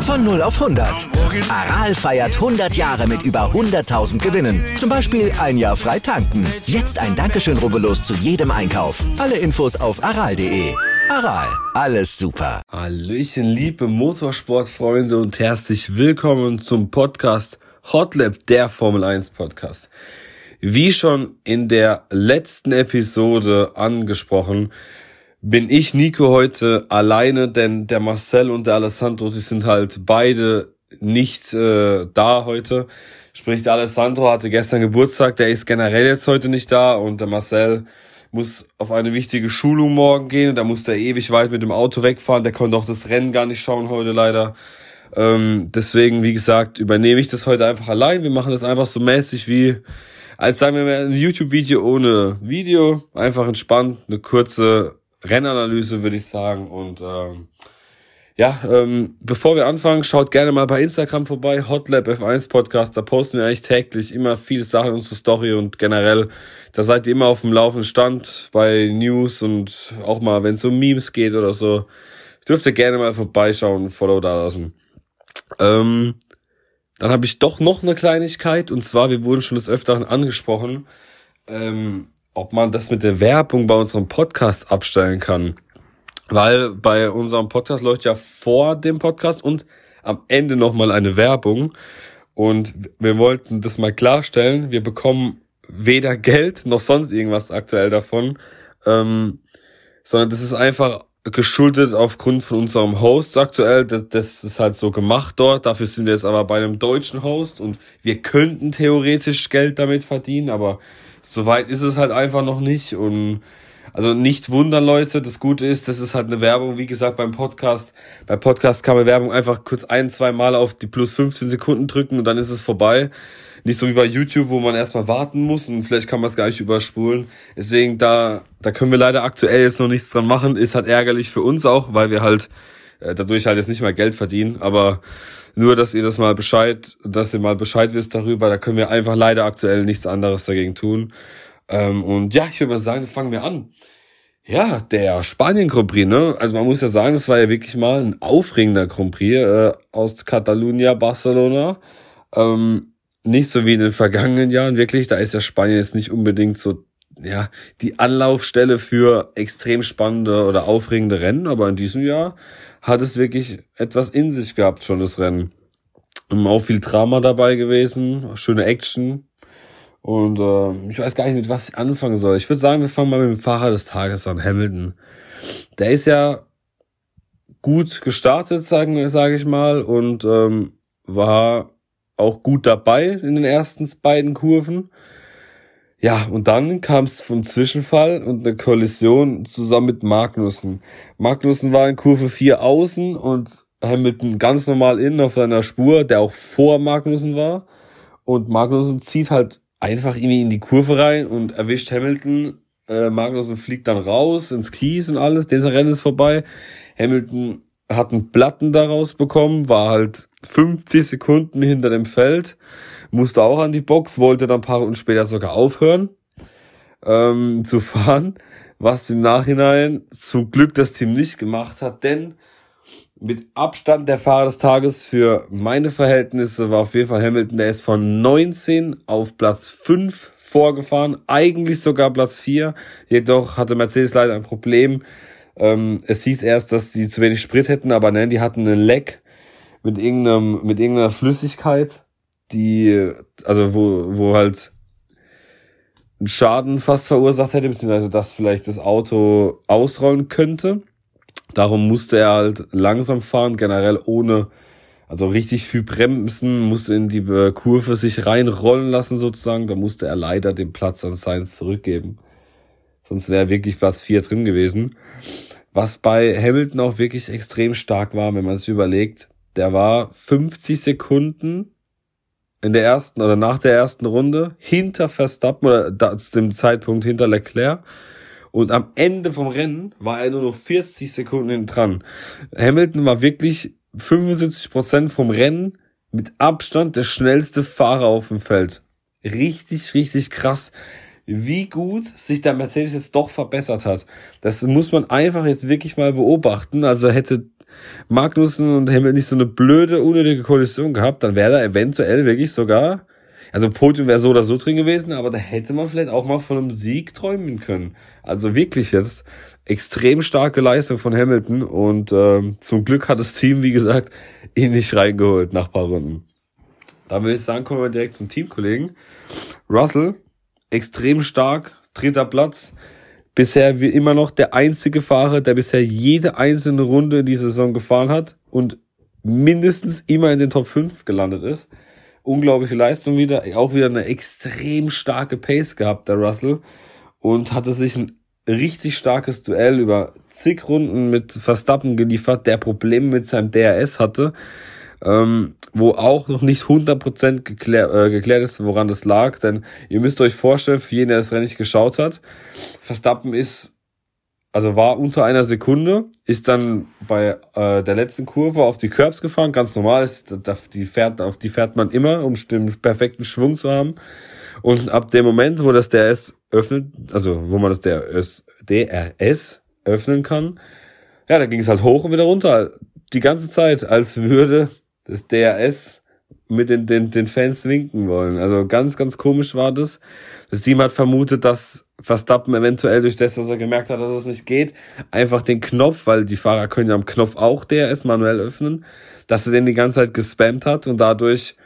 Von 0 auf 100. Aral feiert 100 Jahre mit über 100.000 Gewinnen. Zum Beispiel ein Jahr frei tanken. Jetzt ein Dankeschön, rubbellos zu jedem Einkauf. Alle Infos auf aral.de. Aral, alles super. Hallöchen, liebe Motorsportfreunde und herzlich willkommen zum Podcast Hotlap, der Formel 1 Podcast. Wie schon in der letzten Episode angesprochen, bin ich Nico heute alleine, denn der Marcel und der Alessandro, die sind halt beide nicht äh, da heute. Sprich, der Alessandro hatte gestern Geburtstag, der ist generell jetzt heute nicht da und der Marcel muss auf eine wichtige Schulung morgen gehen. Da musste er ewig weit mit dem Auto wegfahren. Der konnte auch das Rennen gar nicht schauen heute leider. Ähm, deswegen, wie gesagt, übernehme ich das heute einfach allein. Wir machen das einfach so mäßig wie, als sagen wir mal, ein YouTube-Video ohne Video. Einfach entspannt, eine kurze Rennanalyse, würde ich sagen. Und ähm, ja, ähm, bevor wir anfangen, schaut gerne mal bei Instagram vorbei, Hotlab F1 Podcast. Da posten wir eigentlich täglich immer viele Sachen in unsere Story und generell, da seid ihr immer auf dem laufenden Stand bei News und auch mal, wenn es um Memes geht oder so, dürft ihr gerne mal vorbeischauen Follow da lassen. Ähm, dann habe ich doch noch eine Kleinigkeit und zwar, wir wurden schon des Öfteren angesprochen, ähm, ob man das mit der Werbung bei unserem Podcast abstellen kann. Weil bei unserem Podcast läuft ja vor dem Podcast und am Ende nochmal eine Werbung. Und wir wollten das mal klarstellen. Wir bekommen weder Geld noch sonst irgendwas aktuell davon, ähm, sondern das ist einfach geschuldet aufgrund von unserem Host aktuell. Das, das ist halt so gemacht dort. Dafür sind wir jetzt aber bei einem deutschen Host und wir könnten theoretisch Geld damit verdienen, aber Soweit ist es halt einfach noch nicht und also nicht wundern, Leute. Das Gute ist, das ist halt eine Werbung, wie gesagt, beim Podcast. Bei Podcast kann man Werbung einfach kurz ein, zwei Mal auf die plus 15 Sekunden drücken und dann ist es vorbei. Nicht so wie bei YouTube, wo man erstmal warten muss und vielleicht kann man es gar nicht überspulen. Deswegen, da, da können wir leider aktuell jetzt noch nichts dran machen. Ist halt ärgerlich für uns auch, weil wir halt äh, dadurch halt jetzt nicht mal Geld verdienen. Aber nur, dass ihr das mal Bescheid, dass ihr mal Bescheid wisst darüber, da können wir einfach leider aktuell nichts anderes dagegen tun. Ähm, und ja, ich würde mal sagen, fangen wir an. Ja, der Spanien Grand Prix, ne? Also man muss ja sagen, das war ja wirklich mal ein aufregender Grand Prix äh, aus Catalunya, Barcelona. Ähm, nicht so wie in den vergangenen Jahren, wirklich. Da ist ja Spanien jetzt nicht unbedingt so, ja, die Anlaufstelle für extrem spannende oder aufregende Rennen, aber in diesem Jahr hat es wirklich etwas in sich gehabt, schon das Rennen. Auch viel Drama dabei gewesen, schöne Action. Und äh, ich weiß gar nicht, mit was ich anfangen soll. Ich würde sagen, wir fangen mal mit dem Fahrer des Tages an, Hamilton. Der ist ja gut gestartet, sagen sage ich mal, und ähm, war auch gut dabei in den ersten beiden Kurven. Ja, und dann kam es vom Zwischenfall und eine Kollision zusammen mit Magnussen. Magnussen war in Kurve 4 außen und Hamilton ganz normal innen auf seiner Spur, der auch vor Magnussen war. Und Magnussen zieht halt einfach irgendwie in die Kurve rein und erwischt Hamilton. Äh, Magnussen fliegt dann raus ins Kies und alles. Dieser Rennen ist vorbei. Hamilton hat einen Platten daraus bekommen, war halt 50 Sekunden hinter dem Feld musste auch an die Box, wollte dann ein paar Runden später sogar aufhören ähm, zu fahren, was im Nachhinein zum Glück das Team nicht gemacht hat, denn mit Abstand der Fahrer des Tages für meine Verhältnisse war auf jeden Fall Hamilton, der ist von 19 auf Platz 5 vorgefahren, eigentlich sogar Platz 4, jedoch hatte Mercedes leider ein Problem. Ähm, es hieß erst, dass sie zu wenig Sprit hätten, aber nein, die hatten einen Leck mit irgendeinem, mit irgendeiner Flüssigkeit die, also wo, wo halt einen Schaden fast verursacht hätte, beziehungsweise das vielleicht das Auto ausrollen könnte. Darum musste er halt langsam fahren, generell ohne, also richtig viel bremsen, musste in die äh, Kurve sich reinrollen lassen sozusagen. Da musste er leider den Platz an Sainz zurückgeben. Sonst wäre wirklich Platz 4 drin gewesen. Was bei Hamilton auch wirklich extrem stark war, wenn man sich überlegt, der war 50 Sekunden in der ersten oder nach der ersten Runde hinter Verstappen oder da, zu dem Zeitpunkt hinter Leclerc. Und am Ende vom Rennen war er nur noch 40 Sekunden dran. Hamilton war wirklich 75 Prozent vom Rennen mit Abstand der schnellste Fahrer auf dem Feld. Richtig, richtig krass, wie gut sich der Mercedes jetzt doch verbessert hat. Das muss man einfach jetzt wirklich mal beobachten. Also hätte Magnussen und Hamilton nicht so eine blöde, unnötige Kollision gehabt, dann wäre da eventuell wirklich sogar, also Podium wäre so oder so drin gewesen, aber da hätte man vielleicht auch mal von einem Sieg träumen können. Also wirklich jetzt extrem starke Leistung von Hamilton und ähm, zum Glück hat das Team, wie gesagt, ihn nicht reingeholt nach paar Runden. Da würde ich sagen, kommen wir direkt zum Teamkollegen. Russell, extrem stark, dritter Platz. Bisher wie immer noch der einzige Fahrer, der bisher jede einzelne Runde in dieser Saison gefahren hat und mindestens immer in den Top 5 gelandet ist. Unglaubliche Leistung wieder, auch wieder eine extrem starke Pace gehabt, der Russell. Und hatte sich ein richtig starkes Duell über zig Runden mit Verstappen geliefert, der Probleme mit seinem DRS hatte ähm, wo auch noch nicht 100% geklär, äh, geklärt ist, woran das lag. Denn ihr müsst euch vorstellen, für jeden, der das Rennen nicht geschaut hat, Verstappen ist, also war unter einer Sekunde, ist dann bei äh, der letzten Kurve auf die Curbs gefahren, ganz normal, ist, die fährt, auf die fährt man immer, um den perfekten Schwung zu haben. Und ab dem Moment, wo das DRS öffnet, also wo man das DRS, DRS öffnen kann, ja, da ging es halt hoch und wieder runter. Die ganze Zeit, als würde das DRS mit den, den, den Fans winken wollen. Also ganz, ganz komisch war das. Das Team hat vermutet, dass Verstappen eventuell durch das, dass er gemerkt hat, dass es nicht geht, einfach den Knopf, weil die Fahrer können ja am Knopf auch DRS manuell öffnen, dass er den die ganze Zeit gespammt hat und dadurch,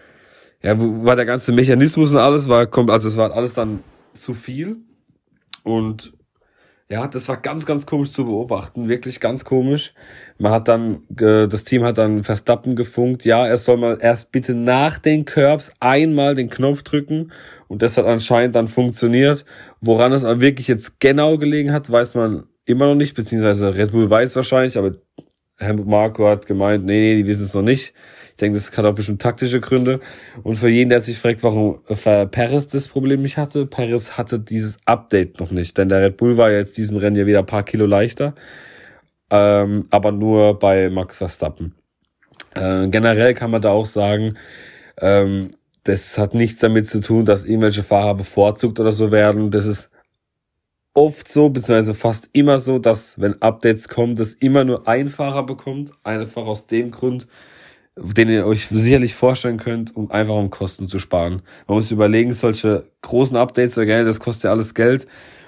ja, war der ganze Mechanismus und alles, war, kommt, also es war alles dann zu viel und ja, das war ganz, ganz komisch zu beobachten, wirklich ganz komisch. Man hat dann, das Team hat dann Verstappen gefunkt, ja, er soll mal erst bitte nach den Curbs einmal den Knopf drücken und das hat anscheinend dann funktioniert. Woran es aber wirklich jetzt genau gelegen hat, weiß man immer noch nicht, beziehungsweise Red Bull weiß wahrscheinlich, aber Helmut Marco hat gemeint, nee, nee, die wissen es noch nicht. Ich denke, das hat auch bestimmt taktische Gründe. Und für jeden, der sich fragt, warum Paris das Problem nicht hatte, Paris hatte dieses Update noch nicht. Denn der Red Bull war jetzt diesem Rennen ja wieder ein paar Kilo leichter. Ähm, aber nur bei Max Verstappen. Äh, generell kann man da auch sagen, ähm, das hat nichts damit zu tun, dass irgendwelche Fahrer bevorzugt oder so werden. Das ist oft so, beziehungsweise fast immer so, dass wenn Updates kommen, das immer nur ein Fahrer bekommt. Einfach aus dem Grund, den ihr euch sicherlich vorstellen könnt, um einfach um Kosten zu sparen. Man muss überlegen, solche großen Updates, das kostet ja alles Geld.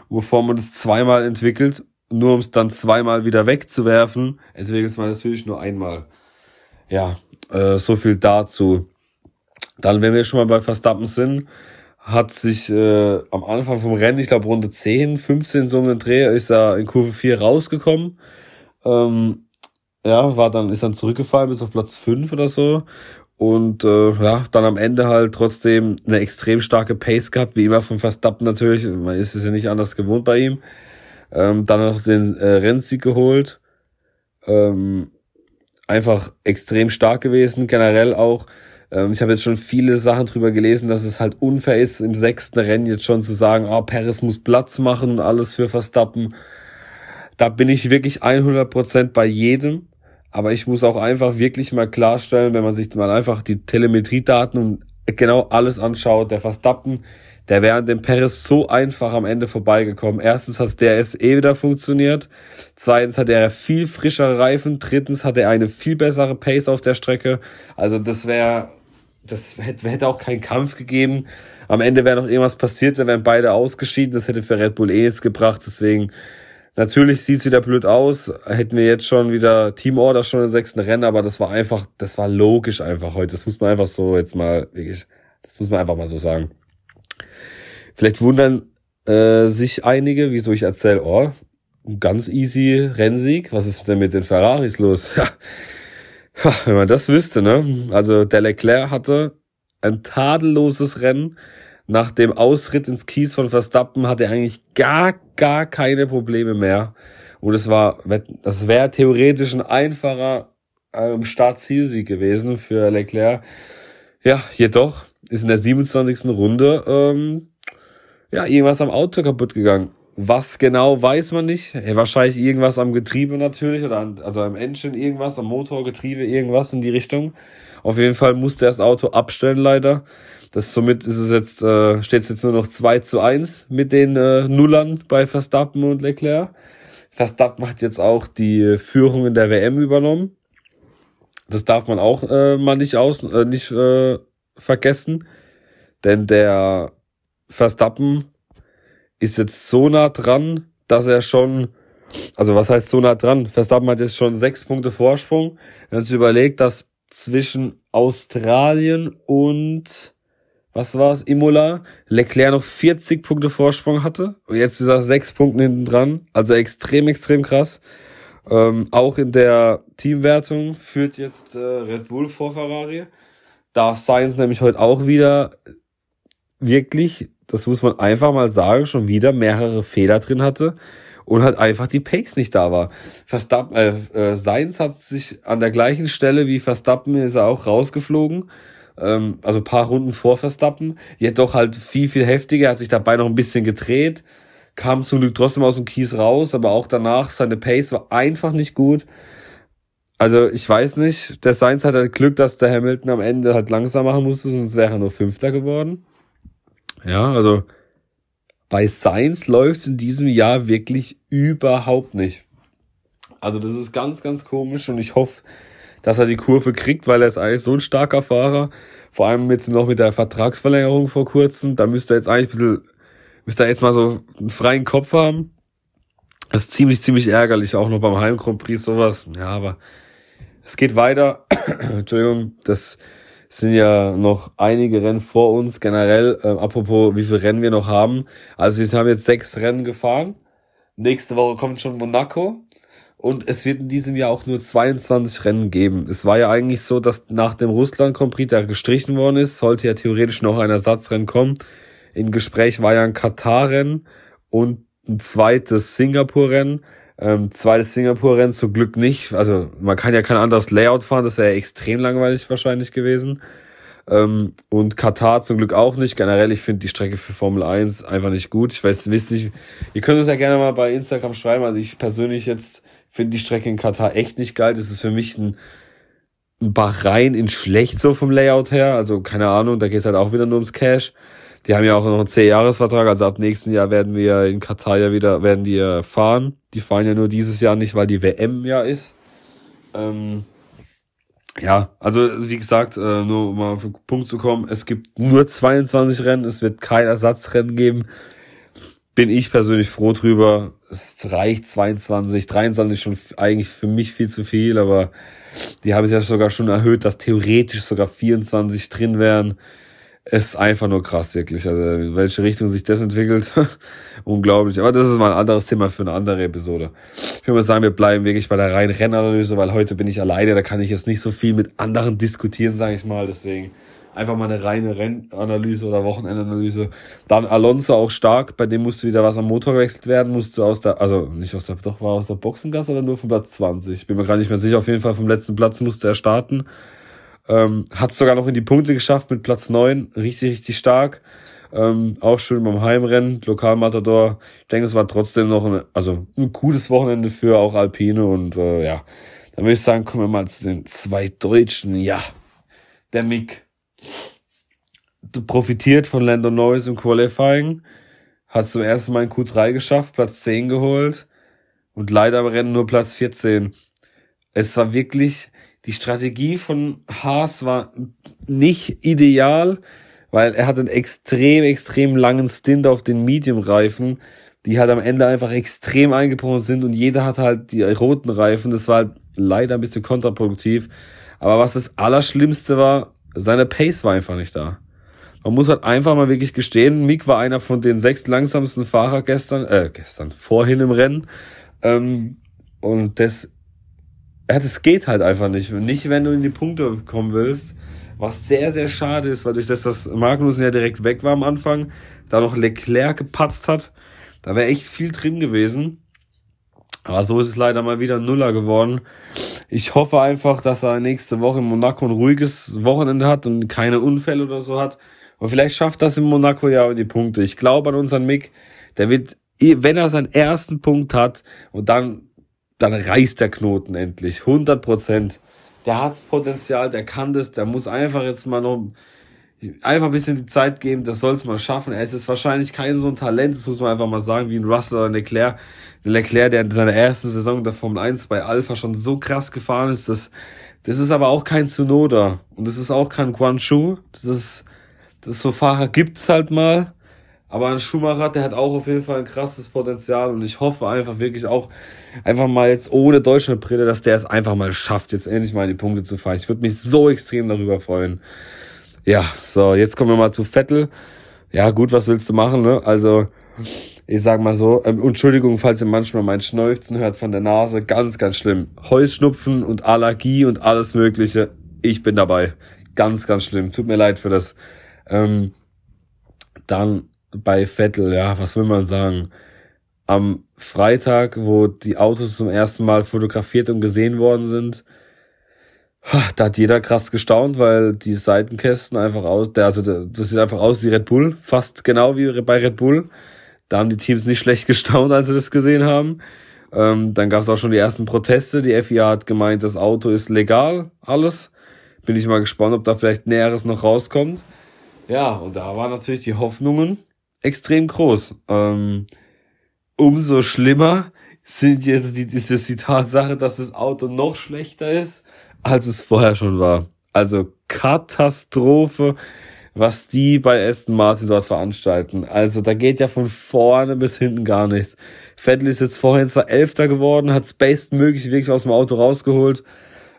Bevor man das zweimal entwickelt, nur um es dann zweimal wieder wegzuwerfen, entwickelt man natürlich nur einmal. Ja, äh, so viel dazu. Dann, wenn wir schon mal bei Verstappen sind, hat sich äh, am Anfang vom Rennen, ich glaube Runde 10, 15 so einen Dreh, ist er in Kurve 4 rausgekommen. Ähm, ja, war dann, ist dann zurückgefallen bis auf Platz 5 oder so. Und äh, ja, dann am Ende halt trotzdem eine extrem starke Pace gehabt, wie immer von Verstappen natürlich. Man ist es ja nicht anders gewohnt bei ihm. Ähm, dann noch den äh, Rennsieg geholt. Ähm, einfach extrem stark gewesen, generell auch ähm, ich habe jetzt schon viele Sachen drüber gelesen, dass es halt unfair ist, im sechsten Rennen jetzt schon zu sagen, ah, oh, Perez muss Platz machen und alles für Verstappen. Da bin ich wirklich 100% bei jedem. Aber ich muss auch einfach wirklich mal klarstellen, wenn man sich mal einfach die Telemetriedaten und genau alles anschaut, der Verstappen, der wäre an dem Perez so einfach am Ende vorbeigekommen. Erstens hat der DRS eh wieder funktioniert. Zweitens hat er viel frischere Reifen. Drittens hat er eine viel bessere Pace auf der Strecke. Also das wäre das hätte, hätte auch keinen Kampf gegeben. Am Ende wäre noch irgendwas passiert, da wären beide ausgeschieden. Das hätte für Red Bull eh nichts gebracht. Deswegen, natürlich sieht's wieder blöd aus. Hätten wir jetzt schon wieder Teamorder schon im sechsten Rennen, aber das war einfach, das war logisch einfach heute. Das muss man einfach so jetzt mal, wirklich, das muss man einfach mal so sagen. Vielleicht wundern äh, sich einige, wieso ich erzähle, oh, ganz easy Rennsieg. Was ist denn mit den Ferraris los? Ja wenn man das wüsste, ne? Also der Leclerc hatte ein tadelloses Rennen. Nach dem Ausritt ins Kies von Verstappen hatte er eigentlich gar, gar keine Probleme mehr. Und es war, das wäre theoretisch ein einfacher ähm, Start-Zielsieg gewesen für Leclerc. Ja, jedoch ist in der 27. Runde ähm, ja irgendwas am Auto kaputt gegangen. Was genau weiß man nicht. Wahrscheinlich irgendwas am Getriebe natürlich oder an, also am Engine irgendwas, am Motor, Getriebe irgendwas in die Richtung. Auf jeden Fall musste er das Auto abstellen leider. Das somit ist es jetzt äh, steht es jetzt nur noch 2 zu 1 mit den äh, Nullern bei Verstappen und Leclerc. Verstappen hat jetzt auch die Führung in der WM übernommen. Das darf man auch äh, mal nicht aus äh, nicht äh, vergessen, denn der Verstappen ist jetzt so nah dran, dass er schon, also was heißt so nah dran? Verstappen hat jetzt schon sechs Punkte Vorsprung. Wenn man sich überlegt, dass zwischen Australien und was war's, Imola, Leclerc noch 40 Punkte Vorsprung hatte und jetzt ist er sechs Punkte hinten dran. Also extrem, extrem krass. Ähm, auch in der Teamwertung führt jetzt äh, Red Bull vor Ferrari. Da Sainz nämlich heute auch wieder wirklich das muss man einfach mal sagen, schon wieder mehrere Fehler drin hatte und halt einfach die Pace nicht da war. Verstappen, äh, äh, Sainz hat sich an der gleichen Stelle wie Verstappen ist er auch rausgeflogen. Ähm, also paar Runden vor Verstappen. Jedoch halt viel, viel heftiger. Er hat sich dabei noch ein bisschen gedreht. Kam zum Glück trotzdem aus dem Kies raus, aber auch danach seine Pace war einfach nicht gut. Also ich weiß nicht, der Sainz hat halt Glück, dass der Hamilton am Ende halt langsam machen musste, sonst wäre er nur Fünfter geworden. Ja, also bei Science läuft's in diesem Jahr wirklich überhaupt nicht. Also das ist ganz, ganz komisch und ich hoffe, dass er die Kurve kriegt, weil er ist eigentlich so ein starker Fahrer. Vor allem jetzt noch mit der Vertragsverlängerung vor kurzem. Da müsste er jetzt eigentlich ein bisschen, müsste er jetzt mal so einen freien Kopf haben. Das ist ziemlich, ziemlich ärgerlich, auch noch beim Heim Grand Prix sowas. Ja, aber es geht weiter. Entschuldigung, das sind ja noch einige Rennen vor uns. Generell, äh, apropos, wie viele Rennen wir noch haben. Also wir haben jetzt sechs Rennen gefahren. Nächste Woche kommt schon Monaco. Und es wird in diesem Jahr auch nur 22 Rennen geben. Es war ja eigentlich so, dass nach dem Russland Prix, der gestrichen worden ist, sollte ja theoretisch noch ein Ersatzrennen kommen. Im Gespräch war ja ein Katar-Rennen und ein zweites Singapur-Rennen. Ähm, zweites Singapur-Rennen zum Glück nicht. Also man kann ja kein anderes Layout fahren, das wäre extrem langweilig wahrscheinlich gewesen. Ähm, und Katar zum Glück auch nicht. Generell, ich finde die Strecke für Formel 1 einfach nicht gut. Ich weiß, wisst nicht, ihr könnt es ja gerne mal bei Instagram schreiben. Also ich persönlich jetzt finde die Strecke in Katar echt nicht geil. Das ist für mich ein, ein Bahrain in schlecht so vom Layout her. Also keine Ahnung, da geht es halt auch wieder nur ums Cash. Die haben ja auch noch einen 10-Jahres-Vertrag, also ab nächsten Jahr werden wir in Katar ja wieder, werden die fahren. Die fahren ja nur dieses Jahr nicht, weil die WM ja ist. Ähm, ja, also wie gesagt, äh, nur um mal auf den Punkt zu kommen, es gibt nur 22 Rennen, es wird kein Ersatzrennen geben. Bin ich persönlich froh drüber. Es reicht 22, 23 schon eigentlich für mich viel zu viel, aber die haben es ja sogar schon erhöht, dass theoretisch sogar 24 drin wären ist einfach nur krass, wirklich. Also in welche Richtung sich das entwickelt, unglaublich. Aber das ist mal ein anderes Thema für eine andere Episode. Ich würde mal sagen, wir bleiben wirklich bei der reinen Rennanalyse, weil heute bin ich alleine, da kann ich jetzt nicht so viel mit anderen diskutieren, sage ich mal. Deswegen einfach mal eine reine Rennanalyse oder Wochenendanalyse. Dann Alonso auch stark, bei dem musste wieder was am Motor gewechselt werden, musste aus der, also nicht aus der, doch war aus der Boxengasse oder nur vom Platz 20. Bin mir gerade nicht mehr sicher, auf jeden Fall vom letzten Platz musste er starten. Ähm, hat sogar noch in die Punkte geschafft mit Platz neun Richtig, richtig stark. Ähm, auch schön beim Heimrennen, Lokalmatador. Ich denke, es war trotzdem noch ein, also ein cooles Wochenende für auch Alpine und äh, ja. Dann würde ich sagen, kommen wir mal zu den zwei Deutschen. Ja, der Mick profitiert von Lando Norris im Qualifying, hat zum ersten Mal in Q3 geschafft, Platz 10 geholt und leider im Rennen nur Platz 14. Es war wirklich die Strategie von Haas war nicht ideal, weil er hat einen extrem, extrem langen Stint auf den Medium-Reifen, die halt am Ende einfach extrem eingebrochen sind und jeder hatte halt die roten Reifen. Das war halt leider ein bisschen kontraproduktiv. Aber was das Allerschlimmste war, seine Pace war einfach nicht da. Man muss halt einfach mal wirklich gestehen, Mick war einer von den sechs langsamsten Fahrer gestern, äh, gestern, vorhin im Rennen. Ähm, und das ja, das geht halt einfach nicht. Nicht, wenn du in die Punkte kommen willst. Was sehr, sehr schade ist, weil durch das, dass Magnussen ja direkt weg war am Anfang, da noch Leclerc gepatzt hat, da wäre echt viel drin gewesen. Aber so ist es leider mal wieder Nuller geworden. Ich hoffe einfach, dass er nächste Woche in Monaco ein ruhiges Wochenende hat und keine Unfälle oder so hat. Und vielleicht schafft das in Monaco ja die Punkte. Ich glaube an unseren Mick. Der wird wenn er seinen ersten Punkt hat und dann, dann reißt der Knoten endlich. 100 Prozent. Der hat's Potenzial, der kann das, der muss einfach jetzt mal noch einfach ein bisschen die Zeit geben, das soll es mal schaffen. Er ist wahrscheinlich kein so ein Talent, das muss man einfach mal sagen, wie ein Russell oder ein Leclerc. Leclerc, der in seiner ersten Saison der Formel 1 bei Alpha schon so krass gefahren ist, das, das ist aber auch kein Tsunoda und das ist auch kein Quan Chu. Das ist, das so Fahrer gibt's halt mal. Aber ein Schumacher, der hat auch auf jeden Fall ein krasses Potenzial und ich hoffe einfach wirklich auch, einfach mal jetzt ohne Deutschlandbrille, dass der es einfach mal schafft, jetzt endlich mal in die Punkte zu fahren. Ich würde mich so extrem darüber freuen. Ja, so, jetzt kommen wir mal zu Vettel. Ja, gut, was willst du machen, ne? Also, ich sag mal so, ähm, Entschuldigung, falls ihr manchmal mein Schnäufzen hört von der Nase, ganz, ganz schlimm. Heuschnupfen und Allergie und alles Mögliche, ich bin dabei. Ganz, ganz schlimm. Tut mir leid für das. Ähm, dann bei Vettel, ja, was will man sagen? Am Freitag, wo die Autos zum ersten Mal fotografiert und gesehen worden sind, da hat jeder krass gestaunt, weil die Seitenkästen einfach aus, der, also das sieht einfach aus wie Red Bull, fast genau wie bei Red Bull. Da haben die Teams nicht schlecht gestaunt, als sie das gesehen haben. Ähm, dann gab es auch schon die ersten Proteste. Die FIA hat gemeint, das Auto ist legal, alles. Bin ich mal gespannt, ob da vielleicht Näheres noch rauskommt. Ja, und da waren natürlich die Hoffnungen extrem groß. Ähm, umso schlimmer sind jetzt die, ist jetzt die Tatsache, dass das Auto noch schlechter ist als es vorher schon war. Also Katastrophe, was die bei Aston Martin dort veranstalten. Also da geht ja von vorne bis hinten gar nichts. Vettel ist jetzt vorhin zwar Elfter geworden, hat Space möglich wirklich aus dem Auto rausgeholt,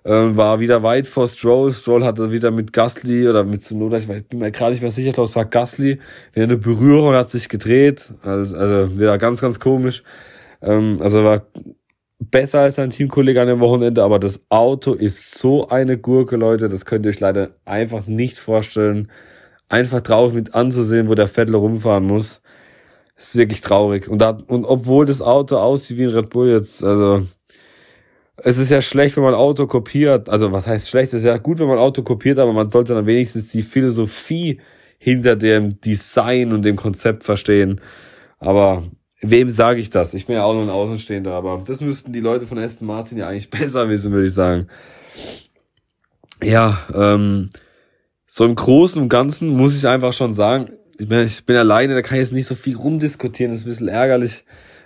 ähm, war wieder weit vor Stroll. Stroll hatte wieder mit Gasly oder mit Tsunoda, ich bin mir gerade nicht mehr sicher, ich glaube es war Gasly, wieder eine Berührung hat sich gedreht, also, also wieder ganz, ganz komisch. Ähm, also war besser als sein Teamkollege an dem Wochenende, aber das Auto ist so eine Gurke, Leute, das könnt ihr euch leider einfach nicht vorstellen. Einfach traurig mit anzusehen, wo der Vettel rumfahren muss. Das ist wirklich traurig. Und, da, und obwohl das Auto aussieht wie ein Red Bull jetzt, also es ist ja schlecht, wenn man Auto kopiert. Also was heißt schlecht? Es ist ja gut, wenn man Auto kopiert, aber man sollte dann wenigstens die Philosophie hinter dem Design und dem Konzept verstehen. Aber wem sage ich das? Ich bin ja auch nur ein Außenstehender, aber das müssten die Leute von Aston Martin ja eigentlich besser wissen, würde ich sagen. Ja, ähm, so im Großen und Ganzen muss ich einfach schon sagen, ich bin, ich bin alleine, da kann ich jetzt nicht so viel rumdiskutieren, das ist ein bisschen ärgerlich,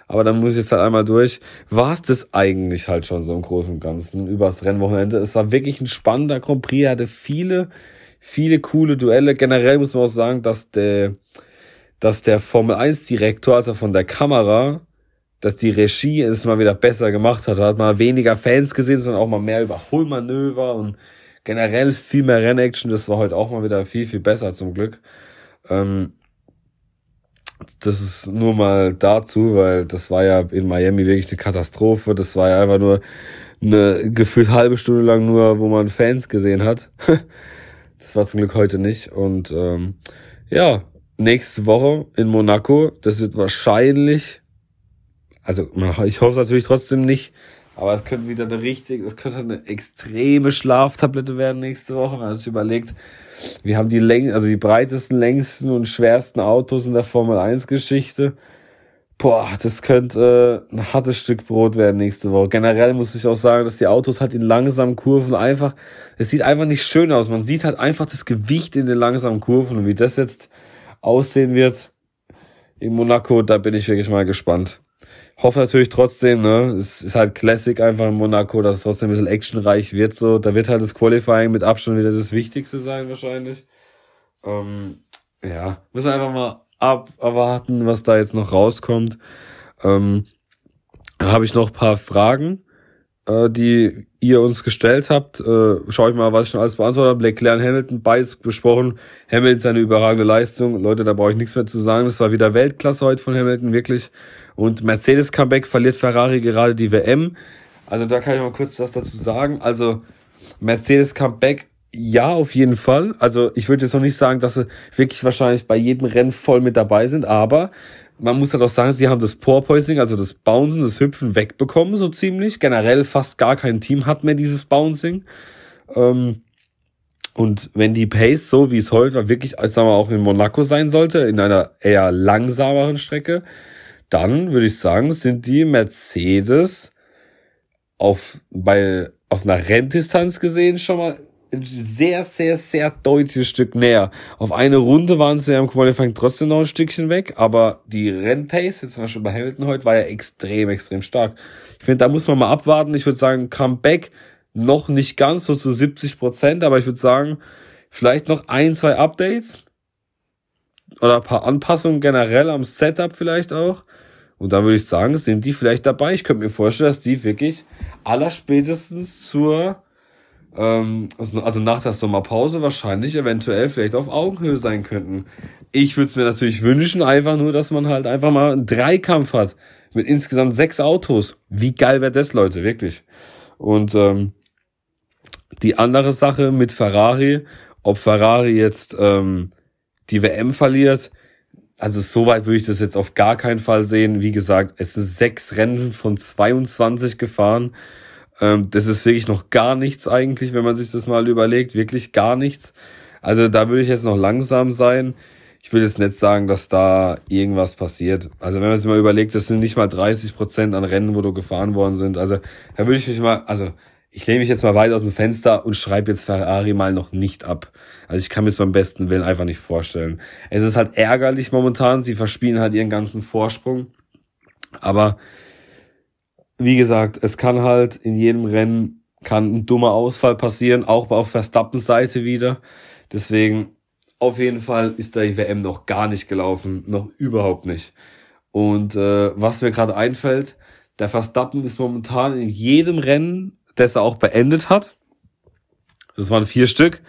aber dann muss ich jetzt halt einmal durch. War es das eigentlich halt schon so im Großen und Ganzen übers Rennwochenende? Es war wirklich ein spannender Grand Prix, er hatte viele, viele coole Duelle. Generell muss man auch sagen, dass der, dass der Formel 1 Direktor, also von der Kamera, dass die Regie es mal wieder besser gemacht hat. Da hat man weniger Fans gesehen, sondern auch mal mehr Überholmanöver und generell viel mehr Rennaction. Das war heute auch mal wieder viel, viel besser zum Glück. Ähm, das ist nur mal dazu, weil das war ja in Miami wirklich eine Katastrophe. Das war ja einfach nur eine gefühlt halbe Stunde lang nur, wo man Fans gesehen hat. das war zum Glück heute nicht. Und ähm, ja, nächste Woche in Monaco. Das wird wahrscheinlich, also ich hoffe es natürlich trotzdem nicht, aber es könnte wieder eine richtig, es könnte eine extreme Schlaftablette werden nächste Woche. wenn man sich überlegt, wir haben die Läng also die breitesten, längsten und schwersten Autos in der Formel 1 Geschichte. Boah, das könnte äh, ein hartes Stück Brot werden nächste Woche. Generell muss ich auch sagen, dass die Autos halt in langsamen Kurven einfach, es sieht einfach nicht schön aus. Man sieht halt einfach das Gewicht in den langsamen Kurven und wie das jetzt aussehen wird in Monaco, da bin ich wirklich mal gespannt. Hoffe natürlich trotzdem, ne, es ist halt Classic einfach in Monaco, dass es trotzdem ein bisschen actionreich wird, so. Da wird halt das Qualifying mit Abstand wieder das Wichtigste sein, wahrscheinlich. Ähm, ja, müssen einfach mal abwarten, was da jetzt noch rauskommt. Ähm, da habe ich noch paar Fragen äh, die ihr uns gestellt habt. Äh, schaue ich mal, was ich schon alles beantwortet habe. Leclerc Hamilton, beides besprochen. Hamilton seine überragende Leistung. Leute, da brauche ich nichts mehr zu sagen. Das war wieder Weltklasse heute von Hamilton, wirklich. Und Mercedes Comeback verliert Ferrari gerade die WM. Also da kann ich mal kurz was dazu sagen. Also Mercedes Comeback ja, auf jeden Fall. Also ich würde jetzt noch nicht sagen, dass sie wirklich wahrscheinlich bei jedem Rennen voll mit dabei sind, aber man muss halt auch sagen, sie haben das Porpoising, also das Bouncen, das Hüpfen wegbekommen, so ziemlich. Generell fast gar kein Team hat mehr dieses Bouncing. Ähm, und wenn die Pace, so wie es heute war, wirklich, sagen wir auch in Monaco sein sollte, in einer eher langsameren Strecke, dann würde ich sagen, sind die Mercedes auf, bei, auf einer Renndistanz gesehen schon mal sehr, sehr, sehr deutliches Stück näher. Auf eine Runde waren sie ja im Qualifying trotzdem noch ein Stückchen weg, aber die Rennpace, jetzt zum Beispiel bei Hamilton heute, war ja extrem, extrem stark. Ich finde, da muss man mal abwarten. Ich würde sagen, Comeback noch nicht ganz so zu 70 Prozent, aber ich würde sagen, vielleicht noch ein, zwei Updates oder ein paar Anpassungen generell am Setup vielleicht auch. Und da würde ich sagen, sind die vielleicht dabei. Ich könnte mir vorstellen, dass die wirklich allerspätestens zur ähm, also, also nach der Sommerpause wahrscheinlich eventuell vielleicht auf Augenhöhe sein könnten. Ich würde es mir natürlich wünschen, einfach nur, dass man halt einfach mal einen Dreikampf hat mit insgesamt sechs Autos. Wie geil wäre das, Leute, wirklich. Und ähm, die andere Sache mit Ferrari, ob Ferrari jetzt ähm, die WM verliert, also soweit würde ich das jetzt auf gar keinen Fall sehen. Wie gesagt, es sind sechs Rennen von 22 gefahren. Ähm, das ist wirklich noch gar nichts eigentlich, wenn man sich das mal überlegt. Wirklich gar nichts. Also da würde ich jetzt noch langsam sein. Ich will jetzt nicht sagen, dass da irgendwas passiert. Also wenn man sich mal überlegt, das sind nicht mal 30 Prozent an Rennen, wo du gefahren worden sind. Also da würde ich mich mal, also ich lehne mich jetzt mal weit aus dem Fenster und schreibe jetzt Ferrari mal noch nicht ab. Also ich kann mir es beim besten Willen einfach nicht vorstellen. Es ist halt ärgerlich momentan, sie verspielen halt ihren ganzen Vorsprung. Aber wie gesagt, es kann halt in jedem Rennen kann ein dummer Ausfall passieren, auch auf Verstappens Seite wieder. Deswegen auf jeden Fall ist da die WM noch gar nicht gelaufen, noch überhaupt nicht. Und äh, was mir gerade einfällt, der Verstappen ist momentan in jedem Rennen, das er auch beendet hat, das waren vier Stück,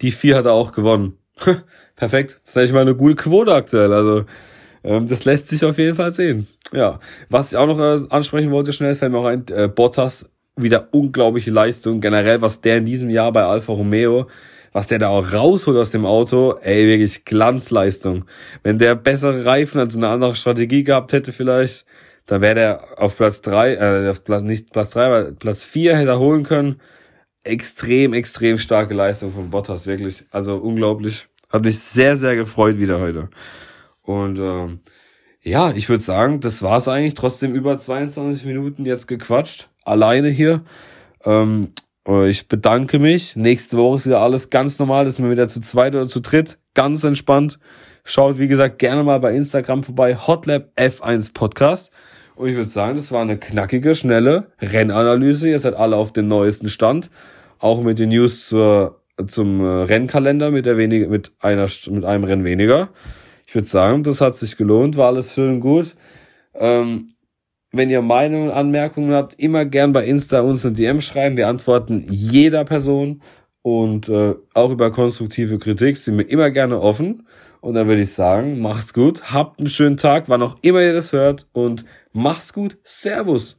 die vier hat er auch gewonnen. Perfekt, das ist eigentlich mal eine gute Quote aktuell. Also das lässt sich auf jeden Fall sehen. Ja, was ich auch noch äh, ansprechen wollte, schnell fällt mir auch ein, äh, Bottas, wieder unglaubliche Leistung, generell, was der in diesem Jahr bei Alfa Romeo, was der da auch rausholt aus dem Auto, ey, wirklich Glanzleistung. Wenn der bessere Reifen, also eine andere Strategie gehabt hätte vielleicht, dann wäre der auf Platz drei, äh, auf Platz, nicht Platz drei, aber Platz vier hätte er holen können. Extrem, extrem starke Leistung von Bottas, wirklich. Also unglaublich. Hat mich sehr, sehr gefreut wieder heute. Und ähm, ja, ich würde sagen, das war's eigentlich. Trotzdem über 22 Minuten jetzt gequatscht. Alleine hier. Ähm, ich bedanke mich. Nächste Woche ist wieder alles ganz normal. Das sind wir wieder zu zweit oder zu dritt. Ganz entspannt. Schaut, wie gesagt, gerne mal bei Instagram vorbei. Hotlab F1 Podcast. Und ich würde sagen, das war eine knackige, schnelle Rennanalyse. Ihr seid alle auf dem neuesten Stand. Auch mit den News zur, zum äh, Rennkalender mit der weniger, mit einer, mit einem Rennen weniger. Ich würde sagen, das hat sich gelohnt, war alles schön und gut. Ähm, wenn ihr Meinungen, Anmerkungen habt, immer gern bei Insta uns eine DM schreiben. Wir antworten jeder Person und äh, auch über konstruktive Kritik sind wir immer gerne offen. Und dann würde ich sagen, macht's gut, habt einen schönen Tag, wann auch immer ihr das hört und macht's gut. Servus.